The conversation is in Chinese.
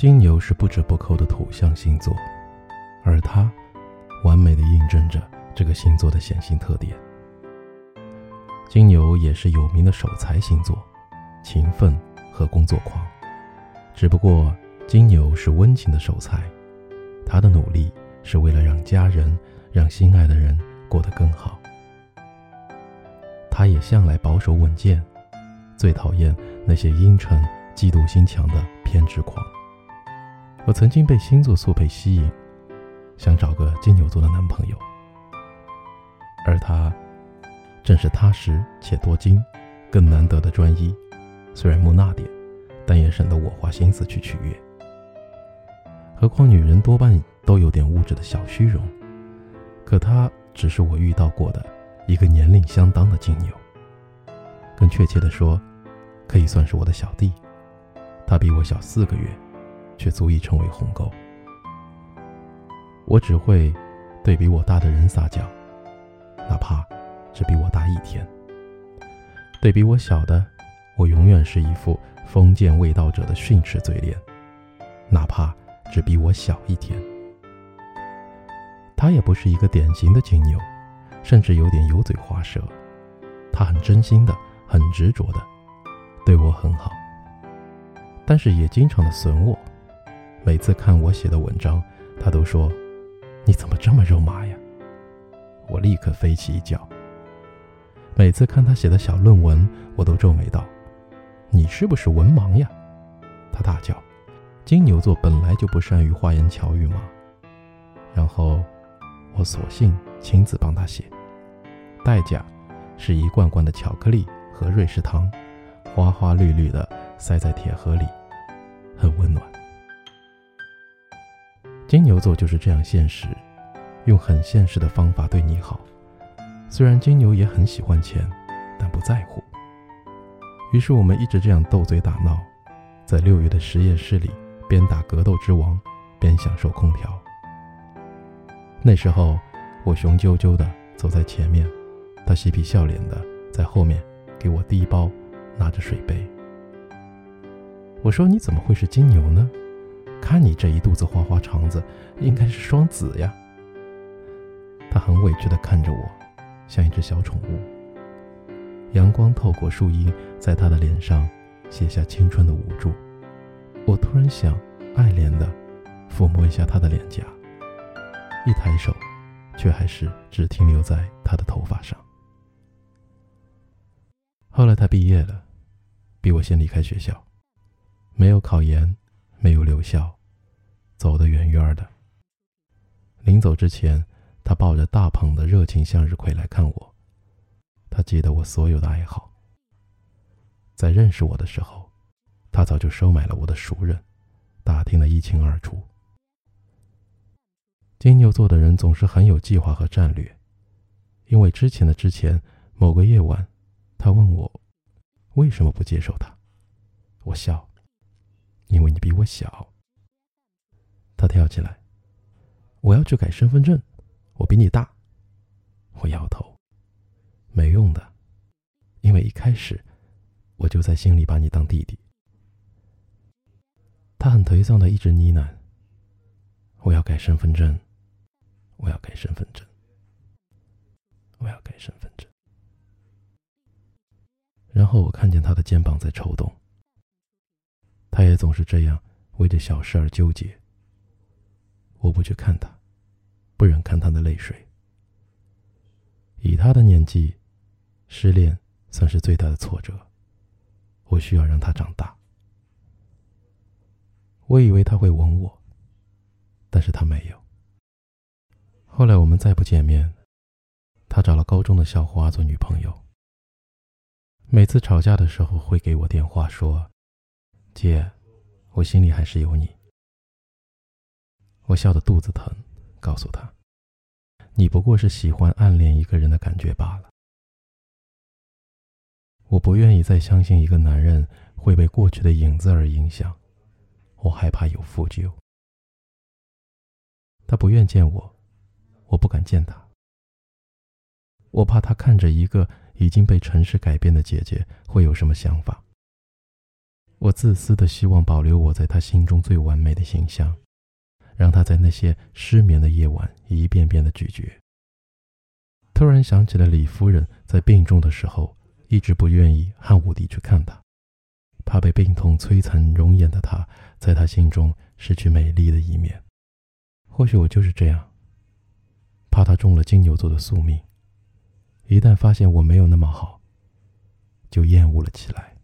金牛是不折不扣的土象星座，而它完美的印证着这个星座的显性特点。金牛也是有名的守财星座，勤奋和工作狂。只不过金牛是温情的守财，他的努力是为了让家人、让心爱的人过得更好。他也向来保守稳健，最讨厌那些阴沉、嫉妒心强的偏执狂。我曾经被星座速配吸引，想找个金牛座的男朋友，而他。正是踏实且多金，更难得的专一。虽然木讷点，但也省得我花心思去取悦。何况女人多半都有点物质的小虚荣，可他只是我遇到过的一个年龄相当的金牛。更确切的说，可以算是我的小弟。他比我小四个月，却足以成为鸿沟。我只会对比我大的人撒娇，哪怕。只比我大一天。对比我小的，我永远是一副封建卫道者的训斥嘴脸，哪怕只比我小一天。他也不是一个典型的金牛，甚至有点油嘴滑舌。他很真心的，很执着的，对我很好，但是也经常的损我。每次看我写的文章，他都说：“你怎么这么肉麻呀？”我立刻飞起一脚。每次看他写的小论文，我都皱眉道：“你是不是文盲呀？”他大叫：“金牛座本来就不善于花言巧语嘛。”然后我索性亲自帮他写，代价是一罐罐的巧克力和瑞士糖，花花绿绿的塞在铁盒里，很温暖。金牛座就是这样现实，用很现实的方法对你好。虽然金牛也很喜欢钱，但不在乎。于是我们一直这样斗嘴打闹，在六月的实验室里边打格斗之王，边享受空调。那时候我雄赳赳的走在前面，他嬉皮笑脸的在后面给我递包，拿着水杯。我说：“你怎么会是金牛呢？看你这一肚子花花肠子，应该是双子呀。”他很委屈的看着我。像一只小宠物，阳光透过树荫，在他的脸上写下青春的无助。我突然想，爱怜的抚摸一下他的脸颊，一抬手，却还是只停留在他的头发上。后来他毕业了，比我先离开学校，没有考研，没有留校，走得远远的。临走之前。他抱着大捧的热情向日葵来看我，他记得我所有的爱好。在认识我的时候，他早就收买了我的熟人，打听得一清二楚。金牛座的人总是很有计划和战略，因为之前的之前某个夜晚，他问我为什么不接受他，我笑，因为你比我小。他跳起来，我要去改身份证。我比你大，我摇头，没用的，因为一开始我就在心里把你当弟弟。他很颓丧的一直呢喃：“我要改身份证，我要改身份证，我要改身份证。”然后我看见他的肩膀在抽动。也总是这样为着小事而纠结。我不去看他。不忍看他的泪水。以他的年纪，失恋算是最大的挫折。我需要让他长大。我以为他会吻我，但是他没有。后来我们再不见面，他找了高中的校花做女朋友。每次吵架的时候会给我电话说：“姐，我心里还是有你。”我笑得肚子疼。告诉他，你不过是喜欢暗恋一个人的感觉罢了。我不愿意再相信一个男人会被过去的影子而影响，我害怕有负疚。他不愿见我，我不敢见他。我怕他看着一个已经被城市改变的姐姐会有什么想法。我自私的希望保留我在他心中最完美的形象，让他在那些失眠的夜晚一遍遍的咀嚼。突然想起了李夫人在病重的时候，一直不愿意汉武帝去看她，怕被病痛摧残容颜的她，在他心中失去美丽的一面。或许我就是这样，怕他中了金牛座的宿命，一旦发现我没有那么好，就厌恶了起来。